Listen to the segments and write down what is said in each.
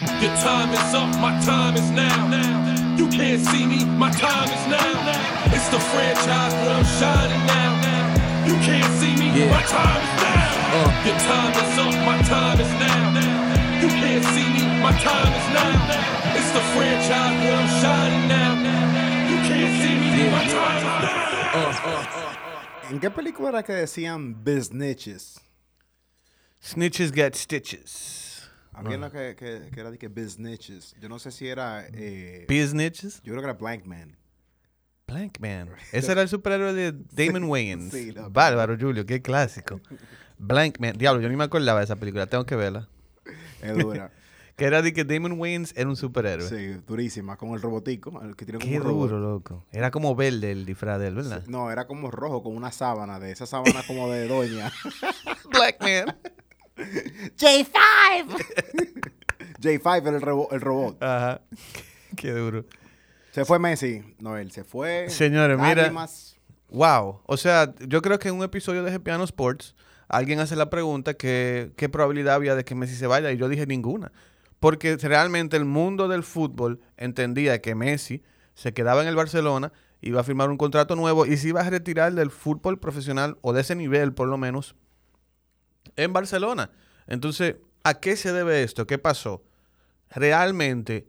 Your time is up, my time is now. You can't see me, my time is now. It's the franchise where I'm shining now. You can't see me, my time is now. Your time is up, my time is now. You can't see me, my time is now. It's the franchise where I'm shining now. You can't see me, my time is now. ¿En qué película era que decían Biznitches? Snitches get stitches. Había una que, que, que era de que Biznitches. Yo no sé si era. Eh, Biznitches. yo creo que era Blank Man. Blank Man. Ese era el superhéroe de Damon Wayans. sí, la- Bárbaro, Julio, qué clásico. Blank Man. Diablo, yo ni me acordaba de esa película. Tengo que verla. Es dura. Que era de que Damon Wayans era un superhéroe. sí, durísima. Con el robotico. El que tiene como Qué un duro, loco. Era como verde el disfraz de él, ¿verdad? No, era como rojo con una sábana. De esa sábana como de doña. Black Man. J5 era el, el robot. Ajá. Qué duro. Se fue Messi. No, él se fue. Señores, mira. Lágrimas. Wow. O sea, yo creo que en un episodio de Piano Sports alguien hace la pregunta que qué probabilidad había de que Messi se vaya y yo dije ninguna. Porque realmente el mundo del fútbol entendía que Messi se quedaba en el Barcelona, iba a firmar un contrato nuevo y se iba a retirar del fútbol profesional o de ese nivel por lo menos en Barcelona. Entonces, ¿a qué se debe esto? ¿Qué pasó? Realmente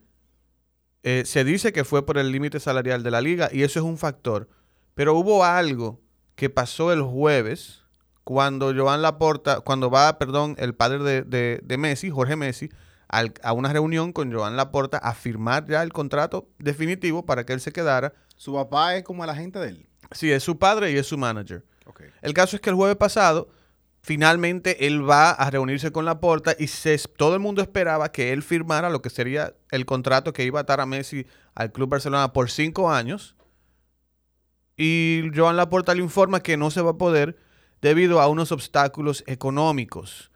eh, se dice que fue por el límite salarial de la liga y eso es un factor. Pero hubo algo que pasó el jueves cuando Joan Laporta, cuando va, perdón, el padre de, de- de Messi, Jorge Messi, al- a una reunión con Joan Laporta a firmar ya el contrato definitivo para que él se quedara. Su papá es como el agente de él. Sí, es su padre y es su manager. El caso es que el jueves pasado, finalmente él va a reunirse con Laporta y todo el mundo esperaba que él firmara lo que sería el contrato que iba a atar a Messi al Club Barcelona por cinco años. Y Joan Laporta le informa que no se va a poder debido a unos obstáculos económicos.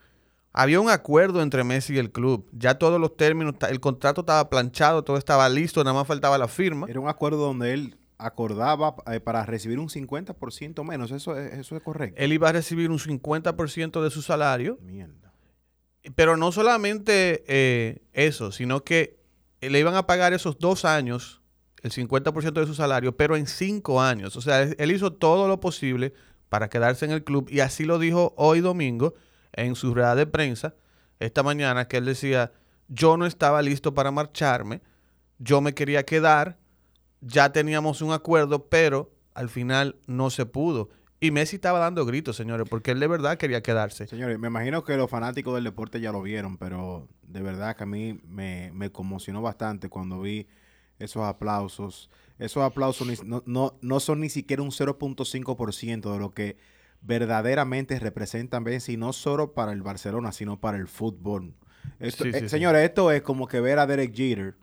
Había un acuerdo entre Messi y el club. Ya todos los términos, el contrato estaba planchado, todo estaba listo, nada más faltaba la firma. Era un acuerdo donde él acordaba eh, para recibir un 50% menos. Eso es, eso es correcto. Él iba a recibir un 50% de su salario Mierda. Pero no solamente eh, eso, sino que le iban a pagar esos dos años, el 50% de su salario, pero en cinco años. O sea, él, él hizo todo lo posible para quedarse en el club y así lo dijo hoy domingo en su rueda de prensa, esta mañana, que él decía, yo no estaba listo para marcharme, yo me quería quedar, ya teníamos un acuerdo, pero al final no se pudo. Y Messi estaba dando gritos, señores, porque él de verdad quería quedarse. Señores, me imagino que los fanáticos del deporte ya lo vieron, pero de verdad que a mí me, me conmocionó bastante cuando vi esos aplausos. Esos aplausos no, no, no son ni siquiera un 0.5% de lo que verdaderamente representan Messi, no solo para el Barcelona, sino para el fútbol. Esto- Sí, eh, sí. Señores, esto es como que ver a Derek Jeter,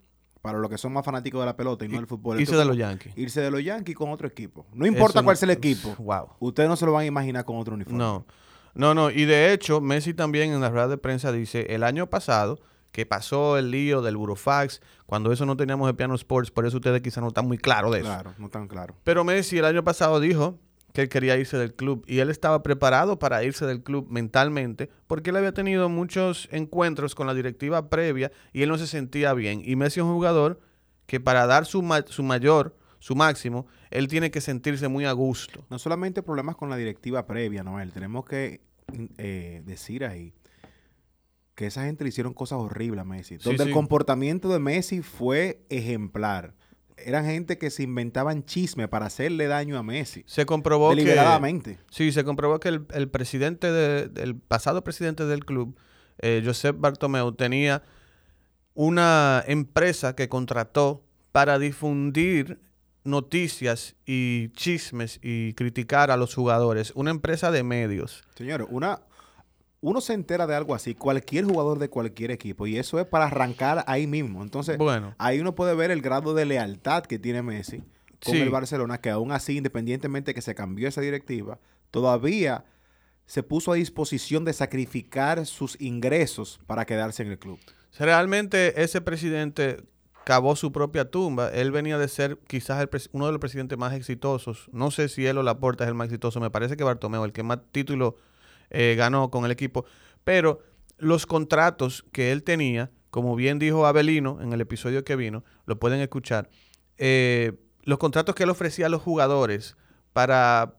para los que son más fanáticos de la pelota y no del fútbol. Irse de los Yankees. Irse de los Yankees con otro equipo. No importa Eso cuál no- sea el equipo. Wow. Ustedes no se lo van a imaginar con otro uniforme. No, no, no. Y de hecho, Messi también en la rueda de prensa dice, el año pasado, que pasó el lío del Burofax, cuando eso no teníamos el Piano Sports, por eso ustedes quizás no están muy claros de eso. Claro, no tan claro. Pero Messi el año pasado dijo que él quería irse del club y él estaba preparado para irse del club mentalmente porque él había tenido muchos encuentros con la directiva previa y él no se sentía bien. Y Messi es un jugador que para dar su, ma- su mayor, su máximo, él tiene que sentirse muy a gusto. No solamente problemas con la directiva previa, Noel. Tenemos que eh, decir ahí que esa gente le hicieron cosas horribles a Messi. Sí, donde sí. el comportamiento de Messi fue ejemplar. Eran gente que se inventaban chisme para hacerle daño a Messi. Se comprobó que... Deliberadamente. Sí, se comprobó que el, el presidente de- del pasado presidente del club, eh, Josep Bartomeu, tenía una empresa que contrató para difundir noticias y chismes y criticar a los jugadores. Una empresa de medios. Señores, una, uno se entera de algo así, cualquier jugador de cualquier equipo, y eso es para arrancar ahí mismo. Entonces, Bueno. ahí uno puede ver el grado de lealtad que tiene Messi con Sí. el Barcelona, que aún así, independientemente que se cambió esa directiva, todavía se puso a disposición de sacrificar sus ingresos para quedarse en el club. Realmente ese presidente cavó su propia tumba. Él venía de ser quizás el uno de los presidentes más exitosos. No sé si él o Laporta es el más exitoso. Me parece que Bartomeu, el que más títulos eh, ganó con el equipo. Pero los contratos que él tenía, como bien dijo Abelino en el episodio que vino, lo pueden escuchar. eh, los contratos que él ofrecía a los jugadores para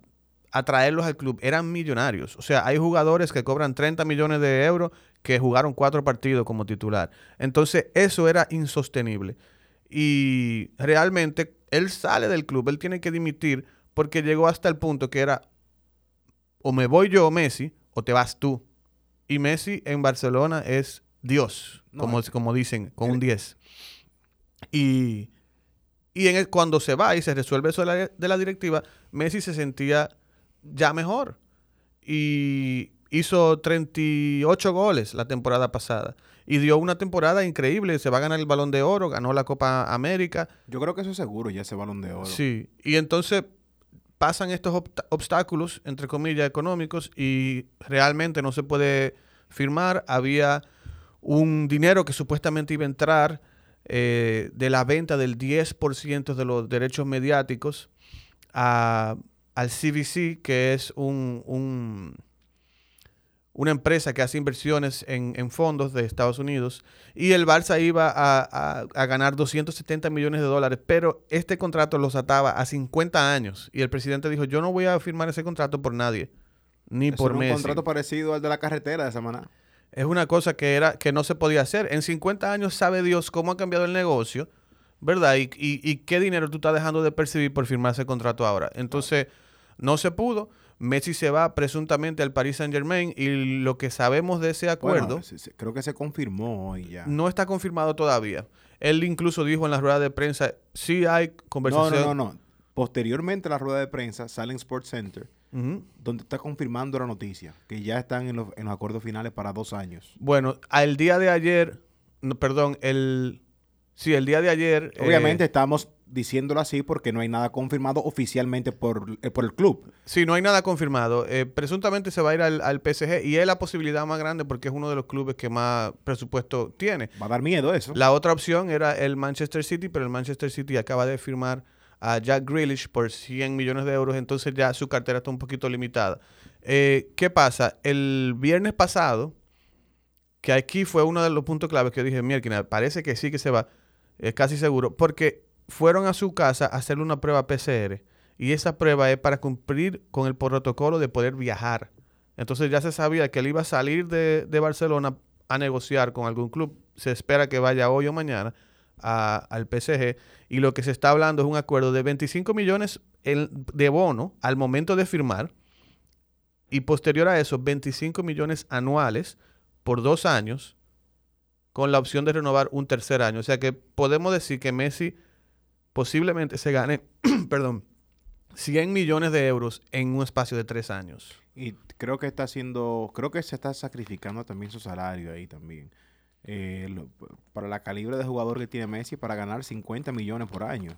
atraerlos al club eran millonarios. O sea, hay jugadores que cobran 30 millones de euros que jugaron cuatro partidos como titular. Entonces, eso era insostenible. Y realmente, él sale del club, él tiene que dimitir porque llegó hasta el punto que era o me voy yo, Messi, o te vas tú. Y Messi en Barcelona es Dios, No, como, es- como dicen, con un 10. Y, y en el- cuando se va y se resuelve eso de la, de la directiva, Messi se sentía ya mejor. Y hizo 38 goles la temporada pasada. Y dio una temporada increíble. Se va a ganar el balón de oro, ganó la Copa América. Yo creo que eso es seguro, ya ese balón de oro. Sí. Y entonces pasan estos obstáculos, entre comillas, económicos y realmente no se puede firmar. Había un dinero que supuestamente iba a entrar eh, de la venta del 10% de los derechos mediáticos a- al CVC, que es un, un- una empresa que hace inversiones en, en fondos de Estados Unidos. Y el Barça iba a, a- a ganar 270 millones de dólares, pero este contrato los ataba a 50 años. Y el presidente dijo, yo no voy a firmar ese contrato por nadie, ni Eso por era un Messi. contrato parecido al de la carretera de semana. Es una cosa que, era, que no se podía hacer. En 50 años sabe Dios cómo ha cambiado el negocio, ¿verdad? Y, y- y qué dinero tú estás dejando de percibir por firmar ese contrato ahora. Entonces, no se pudo. Messi se va presuntamente al Paris Saint Germain y lo que sabemos de ese acuerdo Bueno, creo que se confirmó hoy ya. no está confirmado todavía. Él incluso dijo en la rueda de prensa, sí hay No, conversación. no, no, no. Posteriormente a la rueda de prensa sale en Sports Center, donde está confirmando la noticia, que ya están en los, en los acuerdos finales para dos años. Bueno, al día de ayer, no, perdón, el... Sí, el día de ayer... eh, Obviamente estamos diciéndolo así porque no hay nada confirmado oficialmente por, eh, por el club. Sí, no hay nada confirmado. Eh, presuntamente se va a ir al, al PSG y es la posibilidad más grande porque es uno de los clubes que más presupuesto tiene. Va a dar miedo eso. La otra opción era el Manchester City, pero el Manchester City acaba de firmar a Jack Grealish por 100 millones de euros, entonces ya su cartera está un poquito limitada. Eh, ¿Qué pasa? El viernes pasado, que aquí fue uno de los puntos claves que yo dije, mierda, parece que sí que se va, es casi seguro, porque fueron a su casa a hacerle una prueba PCR y esa prueba es para cumplir con el protocolo de poder viajar. Entonces ya se sabía que él iba a salir de, Barcelona a negociar con algún club. Se espera que vaya hoy o mañana al PSG. Y lo que se está hablando es un acuerdo de 25 millones de bono al momento de firmar. Y posterior a eso, 25 millones anuales por dos años con la opción de renovar un tercer año. O sea que podemos decir que Messi posiblemente se gane, perdón, 100 millones de euros en un espacio de tres años. Y creo que está haciendo, creo que se está sacrificando también su salario ahí también. Eh, lo- para la calibre de jugador que tiene Messi para ganar 50 millones por año.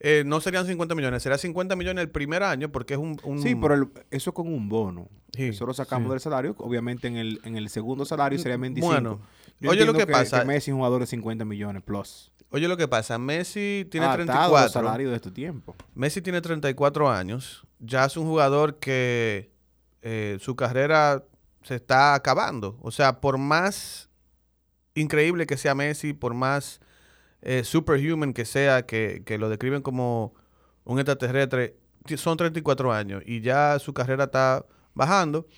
Eh, no serían 50 millones, será 50 millones el primer año porque es un... un- Sí, pero el- eso con un bono. Sí, eso lo sacamos sí. del salario. Obviamente en el, en el segundo salario sería 25. Bueno, Yo oye lo que pasa- Messi es un jugador de 50 millones plus. Oye lo que pasa, Messi tiene Atado a los 34. salarios de este tiempo. Messi tiene 34 años. Ya es un jugador que eh, su carrera se está acabando. O sea, por más increíble que sea Messi, por más eh, superhuman que sea, que, que lo describen como un extraterrestre, son 34 años y ya su carrera está bajando.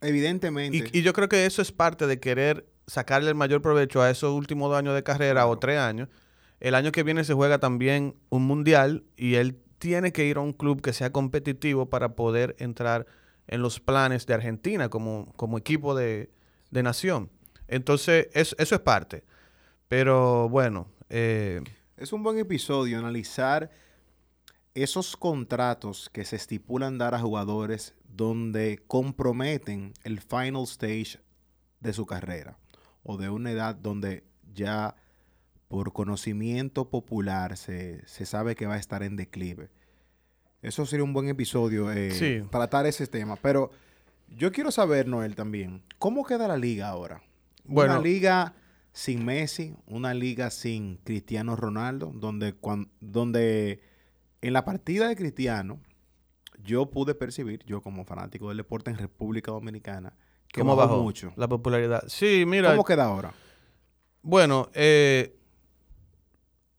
Evidentemente. Y, y yo creo que eso es parte de querer sacarle el mayor provecho a esos últimos dos años de carrera o tres años. El año que viene se juega también un mundial y él tiene que ir a un club que sea competitivo para poder entrar en los planes de Argentina como, como equipo de, de nación. Entonces, eso, es parte. Pero bueno, eh, Es un buen episodio analizar esos contratos que se estipulan dar a jugadores donde comprometen el final stage de su carrera o de una edad donde ya por conocimiento popular se, se sabe que va a estar en declive. Eso sería un buen episodio eh, Sí. tratar ese tema. Pero yo quiero saber, Noel, también, ¿cómo queda la liga ahora? Bueno. Una liga sin Messi, una liga sin Cristiano Ronaldo, donde, donde en la partida de Cristiano yo pude percibir, yo como fanático del deporte en República Dominicana, que ¿Cómo bajó bajó mucho. la popularidad? Sí, mira, ¿Cómo queda ahora? Bueno, eh,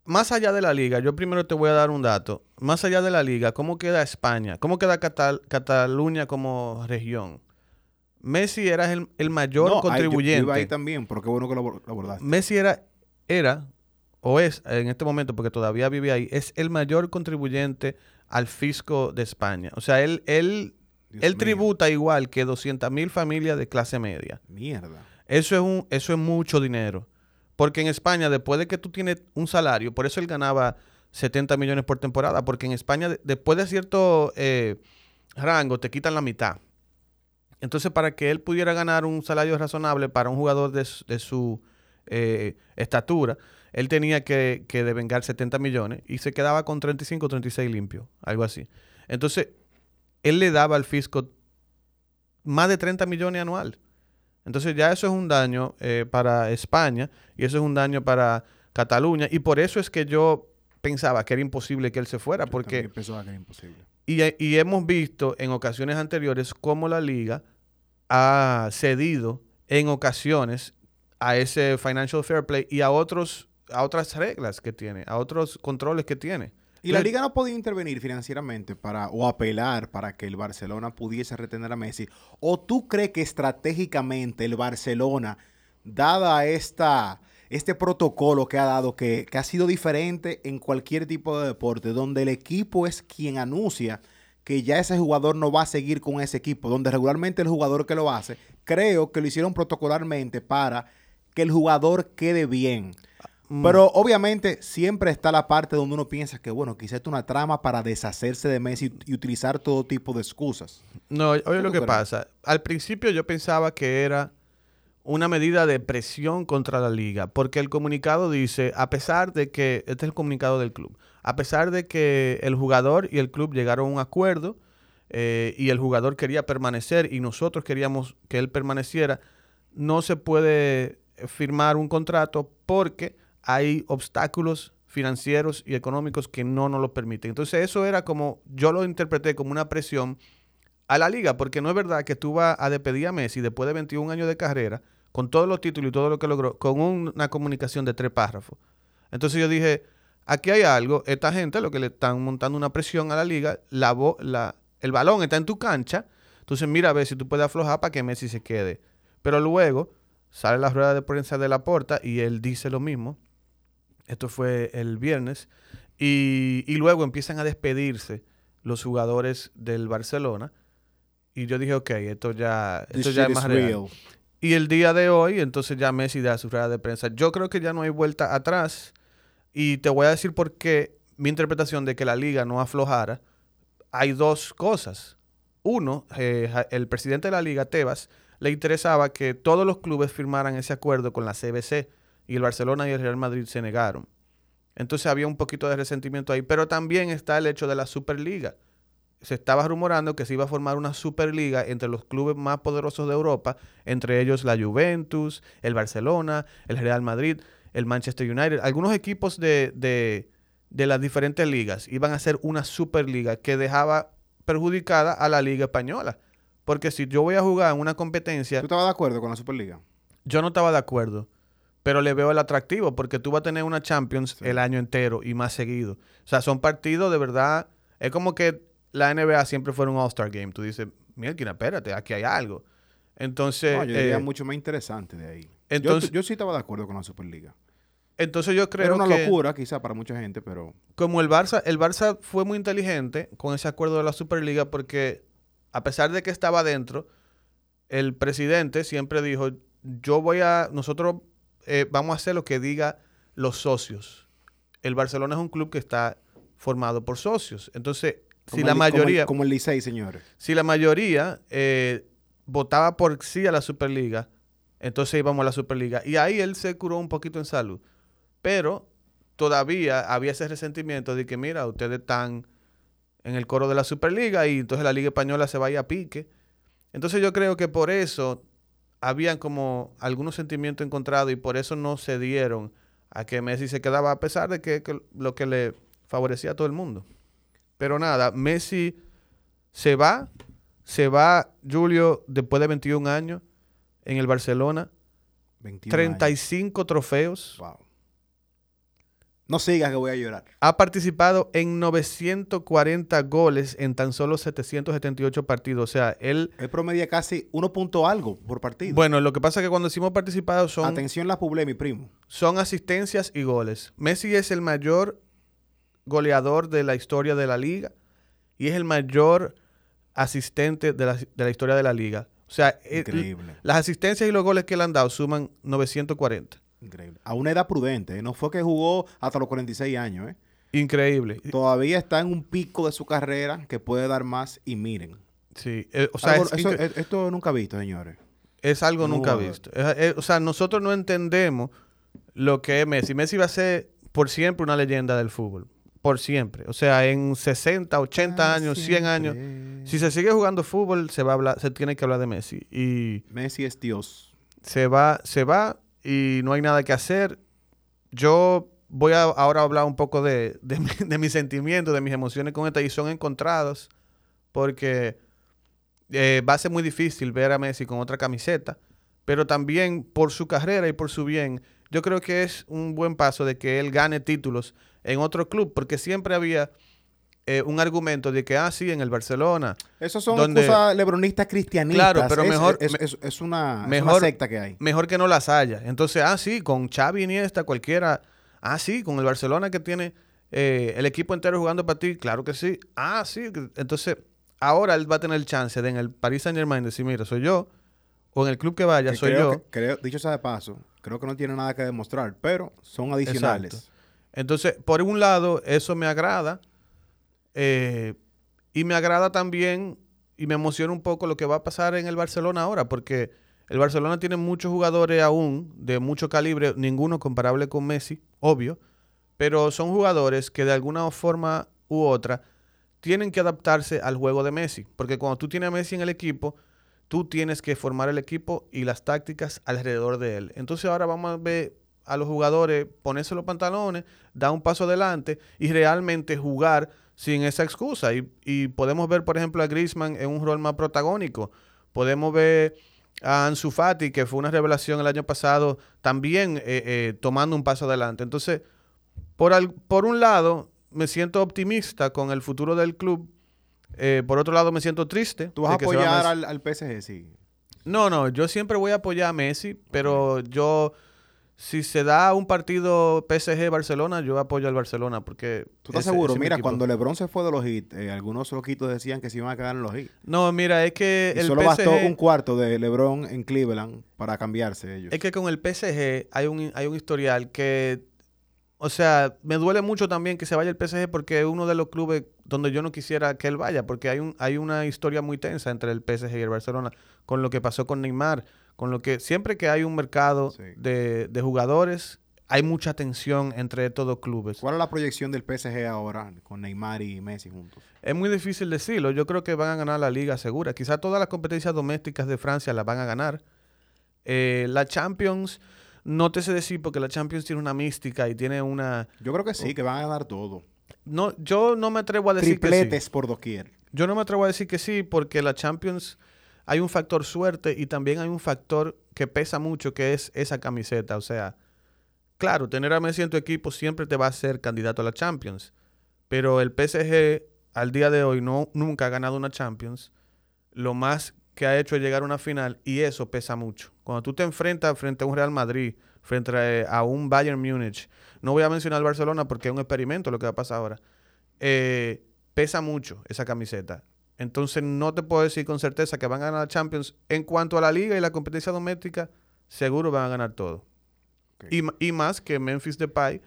más allá de la liga, yo primero te voy a dar un dato. Más allá de la liga, ¿cómo queda España? ¿Cómo queda Catal- Cataluña como región? Messi era el, el mayor No, ahí- yo- yo contribuyente. iba ahí también, pero qué bueno que lo, abor- lo abordaste. Messi era, era, o es en este momento, porque todavía vive ahí, es el mayor contribuyente al fisco de España. O sea, él, él, Dios él mío. tributa igual que 200 mil familias de clase media. Mierda. Eso es, un, eso es mucho dinero. Porque en España, después de que tú tienes un salario, por eso él ganaba 70 millones por temporada, porque en España, de- después de cierto eh, rango, te quitan la mitad. Entonces, para que él pudiera ganar un salario razonable para un jugador de su eh, estatura, él tenía que, que devengar 70 millones y se quedaba con 35 o 36 limpio, algo así. Entonces, él le daba al fisco más de 30 millones anual. Entonces ya eso es un daño eh, para España y eso es un daño para Cataluña y por eso es que yo pensaba que era imposible que él se fuera porque También pensaba que era imposible. y, y hemos visto en ocasiones anteriores cómo la liga ha cedido en ocasiones a ese financial fair play y a otros a otras reglas que tiene, a otros controles que tiene. Y la liga no podía intervenir financieramente para o apelar para que el Barcelona pudiese retener a Messi. ¿O tú crees que estratégicamente el Barcelona, dada esta, este protocolo que ha dado, que, que ha sido diferente en cualquier tipo de deporte, donde el equipo es quien anuncia que ya ese jugador no va a seguir con ese equipo, donde regularmente el jugador que lo hace, creo que lo hicieron protocolarmente para que el jugador quede bien. Mm, Pero obviamente siempre está la parte donde uno piensa que, bueno, quizás es una trama para deshacerse de Messi y utilizar todo tipo de excusas. No, oye lo que crees? pasa. Al principio yo pensaba que era una medida de presión contra la liga, porque el comunicado dice, a pesar de que, este es el comunicado del club, a pesar de que el jugador y el club llegaron a un acuerdo eh, y el jugador quería permanecer y nosotros queríamos que él permaneciera, no se puede firmar un contrato porque hay obstáculos financieros y económicos que no nos lo permiten. Entonces eso era como, yo lo interpreté como una presión a la liga, porque no es verdad que tú vas a despedir a Messi después de 21 años de carrera, con todos los títulos y todo lo que logró, con un- una comunicación de tres párrafos. Entonces yo dije, aquí hay algo, esta gente lo que le están montando una presión a la liga, la, el balón está en tu cancha, entonces mira a ver si tú puedes aflojar para que Messi se quede. Pero luego sale la rueda de prensa de la porta y él dice lo mismo. Esto fue el viernes. Y, y luego empiezan a despedirse los jugadores del Barcelona. Y yo dije, ok, esto ya, esto ya es más real. real. Y el día de hoy, entonces ya Messi da su rueda de prensa. Yo creo que ya no hay vuelta atrás. Y te voy a decir por qué mi interpretación de que la liga no aflojara. Hay dos cosas. Uno, eh, el presidente de la liga, Tebas, le interesaba que todos los clubes firmaran ese acuerdo con la CBC. Y el Barcelona y el Real Madrid se negaron. Entonces había un poquito de resentimiento ahí. Pero también está el hecho de la Superliga se estaba rumorando que se iba a formar una superliga entre los clubes más poderosos de Europa, entre ellos la Juventus, el Barcelona, el Real Madrid, el Manchester United. Algunos equipos de, de, de las diferentes ligas iban a hacer una superliga que dejaba perjudicada a la liga española. Porque si yo voy a jugar en una competencia, ¿Tú estabas de acuerdo con la Superliga? yo no estaba de acuerdo, pero le veo el atractivo porque tú vas a tener una Champions Sí. el año entero y más seguido. O sea, son partidos de verdad. Es como que la NBA siempre fuera un All-Star Game. Tú dices, mira, espérate, aquí hay algo. Entonces, No, yo diría eh, mucho más interesante de ahí. Yo- entonces- yo, sí estaba de acuerdo con la Superliga. entonces yo creo Era una que locura quizá para mucha gente, pero como el Barça, el Barça fue muy inteligente con ese acuerdo de la Superliga porque a pesar de que estaba dentro, el presidente siempre dijo, yo voy a, nosotros eh, vamos a hacer lo que diga los socios. El Barcelona es un club que está formado por socios. Entonces, si la el- como el- mayoría, Como el Licey, señores. si la mayoría eh, votaba por sí a la Superliga, entonces íbamos a la Superliga. Y ahí él se curó un poquito en salud. Pero todavía había ese resentimiento de que, mira, ustedes están en el coro de la Superliga y entonces la Liga Española se vaya a pique. Entonces yo creo que por eso habían como algunos sentimientos encontrados y por eso no se dieron a que Messi se quedaba a pesar de que, que lo que le favorecía a todo el mundo. Pero nada, Messi se va, se va Julio después de 21 años en el Barcelona, 21 años. 35 trofeos, Wow. No sigas que voy a llorar. ha participado en 940 goles en tan solo 778 partidos. O sea, él, Él promedia casi 1 punto algo por partido. bueno, lo que pasa es que cuando decimos participado son, Atención la publé, mi primo. son asistencias y goles. Messi es el mayor goleador de la historia de la liga y es el mayor asistente de la, de la historia de la liga. O sea, el- Increíble. las asistencias y los goles que le han dado suman 940. Increíble. A una edad prudente. ¿eh? No fue que jugó hasta los 46 años. ¿eh? Increíble. Todavía está en un pico de su carrera que puede dar más y miren. Sí, eh, o sea, Algo- es, eso- incre- es- esto nunca visto, señores. es algo un nunca jugador. visto. Es- es- o sea, nosotros no entendemos lo que es Messi. Messi va a ser por siempre una leyenda del fútbol. Por siempre. O sea, en 60, 80 años, 100 años. Si se sigue jugando fútbol, se va a hablar, se tiene que hablar de Messi. Y Messi es Dios. se va, se va y no hay nada que hacer. Yo voy a ahora hablar un poco de, de, mi- de mis sentimientos, de mis emociones con esta y son encontrados porque eh, va a ser muy difícil ver a Messi con otra camiseta, pero también por su carrera y por su bien, yo creo que es un buen paso de que él gane títulos en otro club, porque siempre había eh, un argumento de que, ah, sí, en el Barcelona, Esos son Donde- cosas lebronistas cristianistas. Claro, pero Es- mejor- Es, me- es- es una, mejor- secta que hay. mejor que no las haya. Entonces, ah, sí, con Xavi Iniesta, cualquiera. Ah, sí, con el Barcelona que tiene eh, el equipo entero jugando para ti. Claro que sí. Ah, sí. Entonces, ahora él va a tener el chance de en el Paris Saint Germain decir, mira, soy yo. O en el club que vaya, Que soy creo yo. que- creo- dicho sea de paso, creo que no tiene nada que demostrar, pero son adicionales. Exacto. Entonces, por un lado, eso me agrada. Eh, y me agrada también y me emociona un poco lo que va a pasar en el Barcelona ahora, porque el Barcelona tiene muchos jugadores aún de mucho calibre, ninguno comparable con Messi, obvio, pero son jugadores que de alguna forma u otra tienen que adaptarse al juego de Messi, porque cuando tú tienes a Messi en el equipo, tú tienes que formar el equipo y las tácticas alrededor de él. Entonces ahora vamos a ver a los jugadores ponerse los pantalones, dar un paso adelante y realmente jugar sin esa excusa. Y, y podemos ver, por ejemplo, a Griezmann en un rol más protagónico. Podemos ver a Ansu Fati, que fue una revelación el año pasado, también eh, eh, tomando un paso adelante. Entonces, por, al- por un lado, me siento optimista con el futuro del club. Eh, por otro lado, me siento triste. ¿Tú vas a va apoyar al, al PSG? Sí. No, no, yo siempre voy a apoyar a Messi, pero yo, si se da un partido PSG-Barcelona, yo apoyo al Barcelona porque... ¿Tú estás ese- seguro? ese Mira, cuando LeBron se fue de los Heat, eh, algunos loquitos decían que se iban a quedar en los Heat. No, mira, es que Y el solo PSG... bastó un cuarto de LeBron en Cleveland para cambiarse ellos. Es que con el PSG hay un, hay un historial que, o sea, me duele mucho también que se vaya el PSG porque es uno de los clubes donde yo no quisiera que él vaya, porque hay, un, hay una historia muy tensa entre el PSG y el Barcelona, con lo que pasó con Neymar, con lo que siempre que hay un mercado Sí. de, de jugadores, hay mucha tensión entre estos dos clubes. ¿Cuál es la proyección del PSG ahora con Neymar y Messi juntos? Es muy difícil decirlo. Yo creo que van a ganar la liga segura. Quizá todas las competencias domésticas de Francia las van a ganar. Eh, la Champions, no te sé decir porque la Champions tiene una mística y tiene una... Yo creo que sí, que van a ganar todo. No, yo no me atrevo a decir que Tripletes sí. por doquier. Yo no me atrevo a decir que sí porque la Champions hay un factor suerte y también hay un factor que pesa mucho que es esa camiseta. O sea, claro, tener a Messi en tu equipo siempre te va a hacer candidato a la Champions. Pero el PSG al día de hoy no, nunca ha ganado una Champions. Lo más que ha hecho es llegar a una final y eso pesa mucho. Cuando tú te enfrentas frente a un Real Madrid, frente a, a un Bayern Múnich, no voy a mencionar Barcelona porque es un experimento lo que va a pasar ahora. Eh, pesa mucho esa camiseta. Entonces no te puedo decir con certeza que van a ganar Champions. En cuanto a la liga y la competencia doméstica, seguro van a ganar todo. Y, más que Memphis Depay,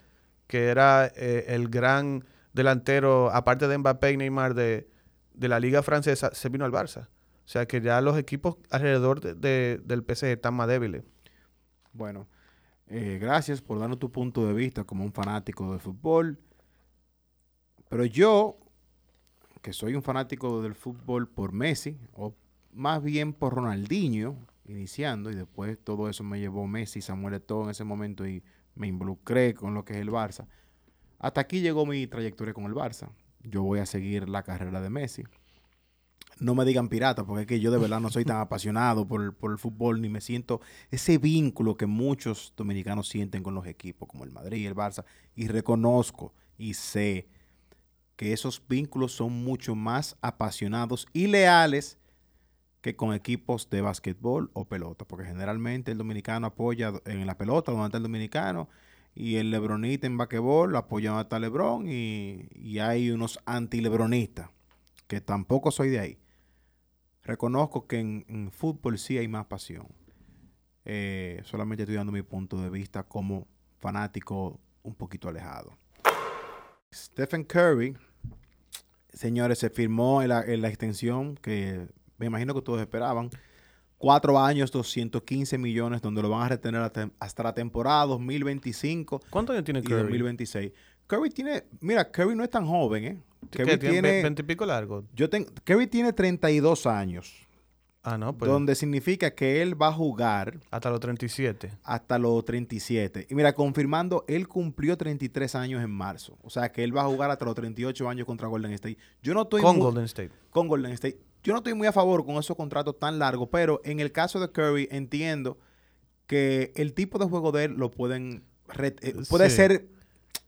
que era eh, el gran delantero, aparte de Mbappé y Neymar, de, de la liga francesa, se vino al Barça. O sea que ya los equipos alrededor de- de- del PSG están más débiles. Bueno, eh, gracias por darnos tu punto de vista como un fanático de fútbol. Pero yo, que soy un fanático del fútbol por Messi, o más bien por Ronaldinho, iniciando, y después todo eso me llevó Messi, Samuel Eto'o en ese momento y me involucré con lo que es el Barça. Hasta aquí llegó mi trayectoria con el Barça. Yo voy a seguir la carrera de Messi. No me digan pirata, porque es que yo de verdad no soy tan apasionado por, el- por el fútbol, ni me siento ese vínculo que muchos dominicanos sienten con los equipos, como el Madrid y el Barça, y reconozco y sé que esos vínculos son mucho más apasionados y leales que con equipos de básquetbol o pelota, porque generalmente el dominicano apoya en la pelota donde está el dominicano y el lebronista en basquetbol apoya donde está Lebron y, hay unos anti-lebronistas, que tampoco soy de ahí. Reconozco que en, en fútbol sí hay más pasión. Eh, solamente estoy dando mi punto de vista como fanático un poquito alejado. Stephen Curry, señores, se firmó en la, en la extensión que me imagino que todos esperaban. Cuatro años, 215 millones, donde lo van a retener hasta, hasta la temporada 2025 ¿Cuántos años tiene y Curry? 2026. Curry tiene, mira, Curry no es tan joven, ¿eh? ¿Qué, Curry tiene tiene, 20 y pico largo? yo tengo, Curry tiene 32 años, Ah, no, pues donde significa que él va a jugar hasta los 37. hasta los 37. Y mira, confirmando, él cumplió 33 años en marzo. O sea, que él va a jugar hasta los 38 años contra Golden State. Yo no estoy Con muy- Golden State. con Golden State. Yo no estoy muy a favor con esos contratos tan largos, pero en el caso de Curry entiendo que el tipo de juego de él lo pueden... re- eh, puede Sí. ser...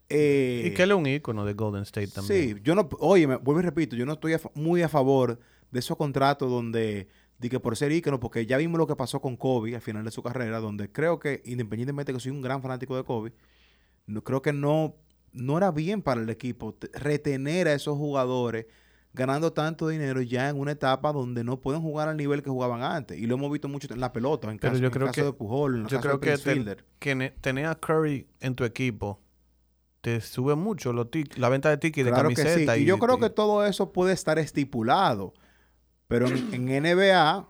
eh, y que él es un ícono de Golden State también. Sí, yo no, oye, me vuelvo y repito, yo no estoy a muy a favor de esos contratos donde, di que por ser ícono, porque ya vimos lo que pasó con Kobe al final de su carrera, donde creo que, independientemente de que soy un gran fanático de Kobe, no, creo que no, no era bien para el equipo te- retener a esos jugadores ganando tanto dinero ya en una etapa donde no pueden jugar al nivel que jugaban antes. Y lo hemos visto mucho en la pelota, en Pero caso, yo en creo caso que- de Pujol, en Yo caso creo de que, ten- que tener a Curry en tu equipo te sube mucho los la venta de tickets de Claro que sí. camiseta. Y yo creo que todo eso puede estar estipulado. Pero en, NBA,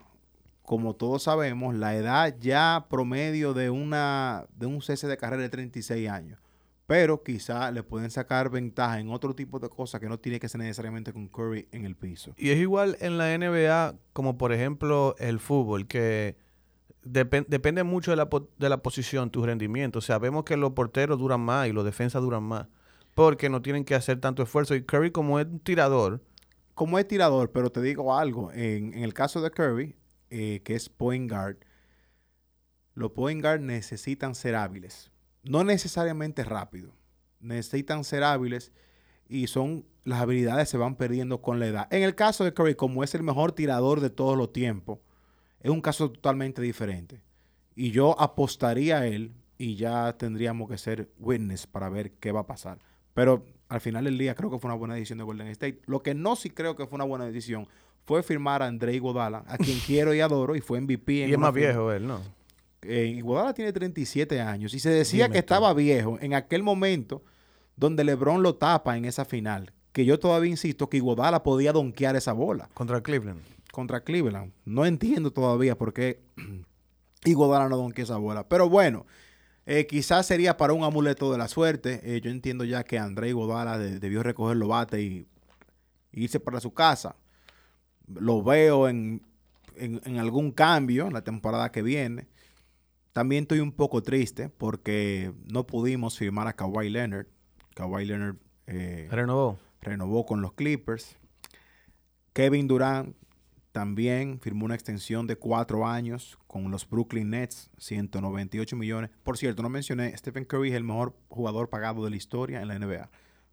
como todos sabemos, la edad ya promedio de una de un cese de carrera es 36 años. Pero quizá le pueden sacar ventaja en otro tipo de cosas que no tiene que ser necesariamente con Curry en el piso. Y es igual en la NBA como por ejemplo el fútbol, que depen- depende mucho de la, po- de la posición, tu rendimiento. O sea, vemos que los porteros duran más y los defensas duran más. Porque no tienen que hacer tanto esfuerzo. Y Curry como es un tirador, Como es tirador, pero te digo algo, en, el caso de Curry, eh, que es point guard, los point guard necesitan ser hábiles. No necesariamente rápido. Necesitan ser hábiles y son las habilidades se van perdiendo con la edad. En el caso de Curry, como es el mejor tirador de todos los tiempos, es un caso totalmente diferente. Y yo apostaría a él y ya tendríamos que ser witness para ver qué va a pasar. Pero al final del día creo que fue una buena decisión de Golden State. Lo que no sí creo que fue una buena decisión fue firmar a André Iguodala, a quien quiero y adoro, y fue MVP. y en es una más viejo él, ¿no? Eh, Iguodala tiene 37 años y se decía Dime que tú. estaba viejo en aquel momento donde LeBron lo tapa en esa final. Que yo todavía insisto que Iguodala podía donkear esa bola Contra Cleveland. contra Cleveland. No entiendo todavía por qué Iguodala no donkea esa bola. Pero bueno, eh, quizás sería para un amuleto de la suerte. Eh, yo entiendo ya que André Iguodala de- debió recoger los bates y irse para su casa. Lo veo en, en- en algún cambio en la temporada que viene. También estoy un poco triste porque no pudimos firmar a Kawhi Leonard. Kawhi Leonard eh, Renovó. renovó con los Clippers. Kevin Durant también firmó una extensión de cuatro años con los Brooklyn Nets, 198 millones. Por cierto, no mencioné, Stephen Curry es el mejor jugador pagado de la historia en la NBA,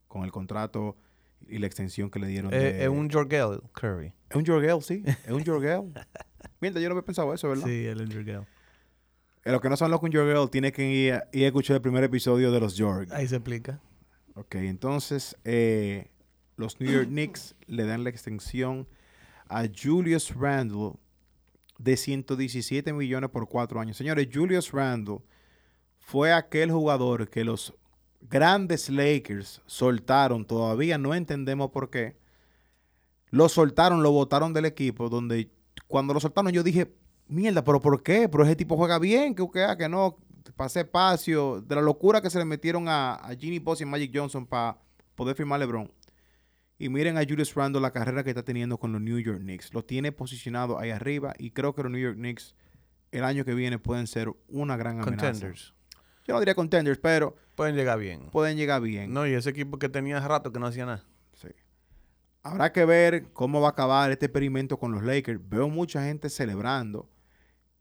con el contrato y la extensión que le dieron. Eh, es un Jorgel Curry. ¿Es un Jorgel, sí. Es un Jorgel. Mierda, yo no había pensado eso, ¿verdad? Sí, un Jorgel. Eh, Los que no son los con Jorgel tienen que ir a, ir a escuchar el primer episodio de los Jorg. Ahí se explica. Ok, entonces eh, los New York Knicks le dan la extensión a Julius Randle de 117 millones por cuatro años. Señores, Julius Randle fue aquel jugador que los grandes Lakers soltaron, todavía no entendemos por qué, lo soltaron, lo votaron del equipo, donde cuando lo soltaron yo dije, mierda, pero ¿por qué? Pero ese tipo juega bien, que, que, que no, pase espacio, de la locura que se le metieron a, a Ginny Boss y Magic Johnson para poder firmar LeBron. Y miren a Julius Randle la carrera que está teniendo con los New York Knicks. Lo tiene posicionado ahí arriba y creo que los New York Knicks el año que viene pueden ser una gran amenaza. Contenders. Yo no diría contenders, pero Pueden llegar bien. pueden llegar bien. No, y ese equipo que tenía hace rato que no hacía nada. Sí. Habrá que ver cómo va a acabar este experimento con los Lakers. Veo mucha gente celebrando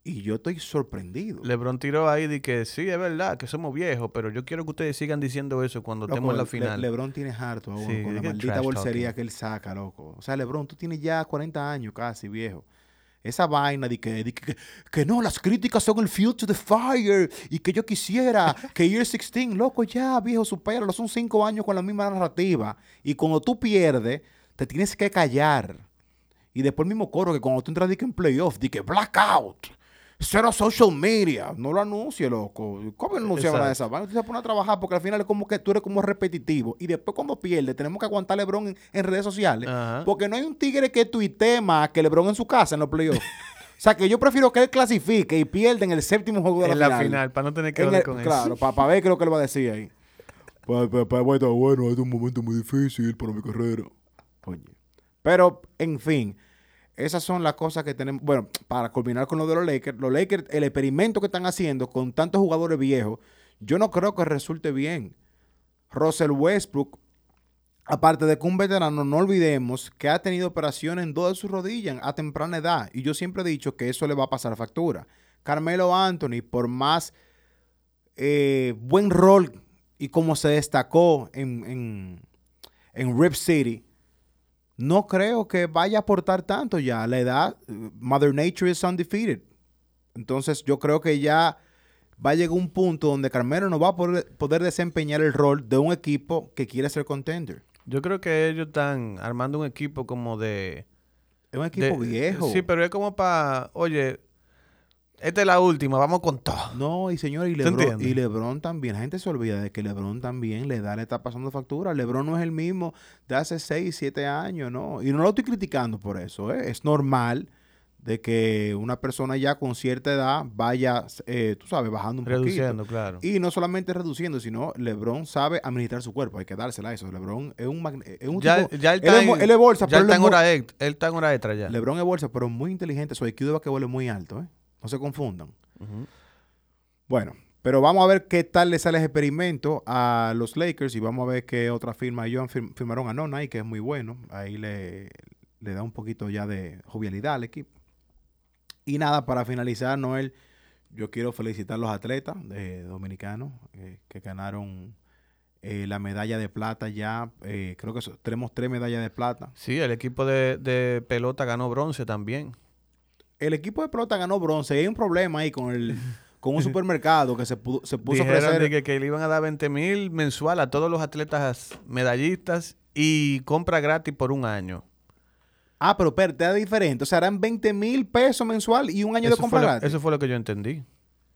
y yo estoy sorprendido. LeBron tiró ahí de que sí, es verdad, que somos viejos, pero yo quiero que ustedes sigan diciendo eso cuando Loco, estemos en la Le- final. LeBron tiene harto ahora Sí, con la maldita bolsería talking. que él saca, loco. O sea, LeBron, tú tienes ya 40 años casi, viejo. Esa vaina de que, de que, que no, las críticas son el fuel to the fire y que yo quisiera que Year 16, loco, ya, viejo, supéralo. Son cinco años con la misma narrativa. Y cuando tú pierdes, te tienes que callar. Y después el mismo coro que cuando tú entras de que en playoff, de que blackout, cero social media. No lo anuncie, loco. ¿Cómo no anunciaba nada de esa vaina? Tú se pone a trabajar porque al final es como que tú eres como repetitivo. Y después cuando pierde, tenemos que aguantar a LeBron en, en redes sociales. Ajá. Porque no hay un tigre que tuitee más que LeBron en su casa en los playoffs. o sea, que yo prefiero que él clasifique y pierda en el séptimo juego de la en la final. final, para no tener que hablar con claro, eso. para ver qué es lo que él va a decir ahí. Pues, pues, pues, bueno, está bueno, es un momento muy difícil para mi carrera. Oye. Pero, en fin, esas son las cosas que tenemos. Bueno, para culminar con lo de los Lakers, los Lakers, el experimento que están haciendo con tantos jugadores viejos, yo no creo que resulte bien. Russell Westbrook, aparte de que un veterano, no olvidemos que ha tenido operaciones en dos de sus rodillas a temprana edad. Y yo siempre he dicho que eso le va a pasar factura. Carmelo Anthony, por más eh, buen rol y como se destacó en, en, en Rip City, no creo que vaya a aportar tanto ya. La edad, Mother Nature is undefeated. Entonces yo creo que ya va a llegar un punto donde Carmelo no va a poder, poder desempeñar el rol de un equipo que quiere ser contender. Yo creo que ellos están armando un equipo como de... Es un equipo de- viejo. Sí, pero es como para, oye, esta es la última, vamos con todo. No, y señor, y ¿Tú Lebron, y Lebron también. La gente se olvida de que Lebron también le da, le está pasando factura. Lebron no es el mismo de hace 6, 7 años, ¿no? Y no lo estoy criticando por eso, ¿eh? Es normal de que una persona ya con cierta edad vaya, eh, tú sabes, bajando un Reduciendo, poquito. claro. Y no solamente reduciendo, sino LeBron sabe administrar su cuerpo. Hay que dársela a eso. LeBron es un, magne- es un Ya, tipo- ya él él está es mo- en, él es bolsa, ya pero él está él en es hora extra, él está en hora extra ya. LeBron es bolsa, pero muy inteligente. Su IQ de basquetbol es muy alto, ¿eh? No se confundan. Bueno, pero vamos a ver qué tal le sale ese experimento a los Lakers y vamos a ver qué otra firma. Ellos fir- firmaron a Nonai, que es muy bueno. Ahí le, le da un poquito ya de jovialidad al equipo. Y nada, para finalizar, Noel, yo quiero felicitar a los atletas de dominicanos eh, que ganaron eh, la medalla de plata ya. eh, creo que so- tenemos tres medallas de plata. Sí, el equipo de, de pelota ganó bronce también. El equipo de pelota ganó bronce. Hay un problema ahí con el con un supermercado que se, pudo, se puso a Dijeron ofrecer de que, que le iban a dar 20 mil mensual a todos los atletas medallistas y compra gratis por un año. Ah, pero espérate, es diferente. O sea, eran 20 mil pesos mensual y un año de Eso compra fue, lo, gratis. eso fue lo que yo entendí.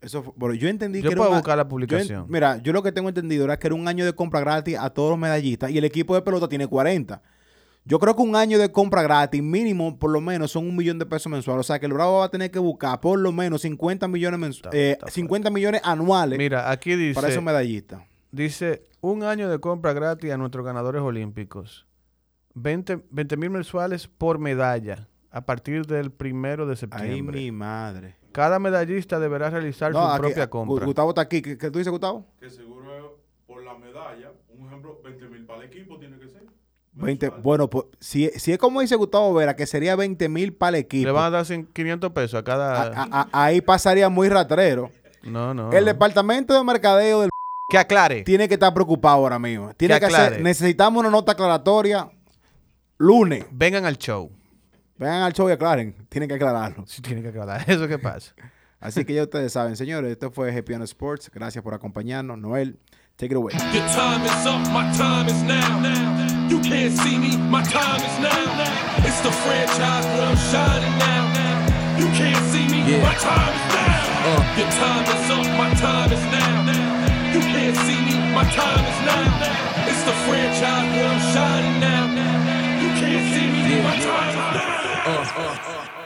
Eso fue- bueno, yo entendí Yo que era puedo un a- buscar la yo publicación. mira, yo lo que tengo entendido era que era un año de compra gratis a todos los medallistas y el equipo de pelota tiene 40. Yo creo que un año de compra gratis mínimo, por lo menos, son un millón de pesos mensual. O sea, que el Bravo va a tener que buscar por lo menos 50 millones, mensu- Está- eh, está fuerte. 50 millones anuales Mira, aquí dice, para esos medallistas. dice un año de compra gratis a nuestros ganadores olímpicos. 20 mil mensuales por medalla a partir del primero de Ay, septiembre. mi madre. Cada medallista deberá realizar No, su aquí- propia Gu- compra. Gustavo está aquí. ¿Qué, qué tú dices, Gustavo? Que seguro es por la medalla, un ejemplo, 20 mil para el equipo tiene que ser. 20, Mensual. bueno, pues, si, si es como dice Gustavo Vera, que sería 20 mil para el equipo. Le van a dar cin- 500 pesos a cada... A- a- a- ahí pasaría muy ratrero. no, no. El departamento de mercadeo del Que aclare. tiene que estar preocupado ahora mismo. Tiene Que que hacer, necesitamos una nota aclaratoria lunes. Vengan al show. Vengan al show y aclaren. Tienen que aclararlo. Si tienen que aclarar. Eso que pasa. Así que ya ustedes saben, señores, esto fue on Sports. Gracias por acompañarnos. Noel, take it away. Your time is up, my time is now. You can't see me, my time is now. It's the franchise where I'm shining now. You can't see me, my time is now. Uh. Your time is up, my time is now. You can't see me, my time is now. It's the franchise where I'm shining now. You can't see me, my time is now. Uh, uh,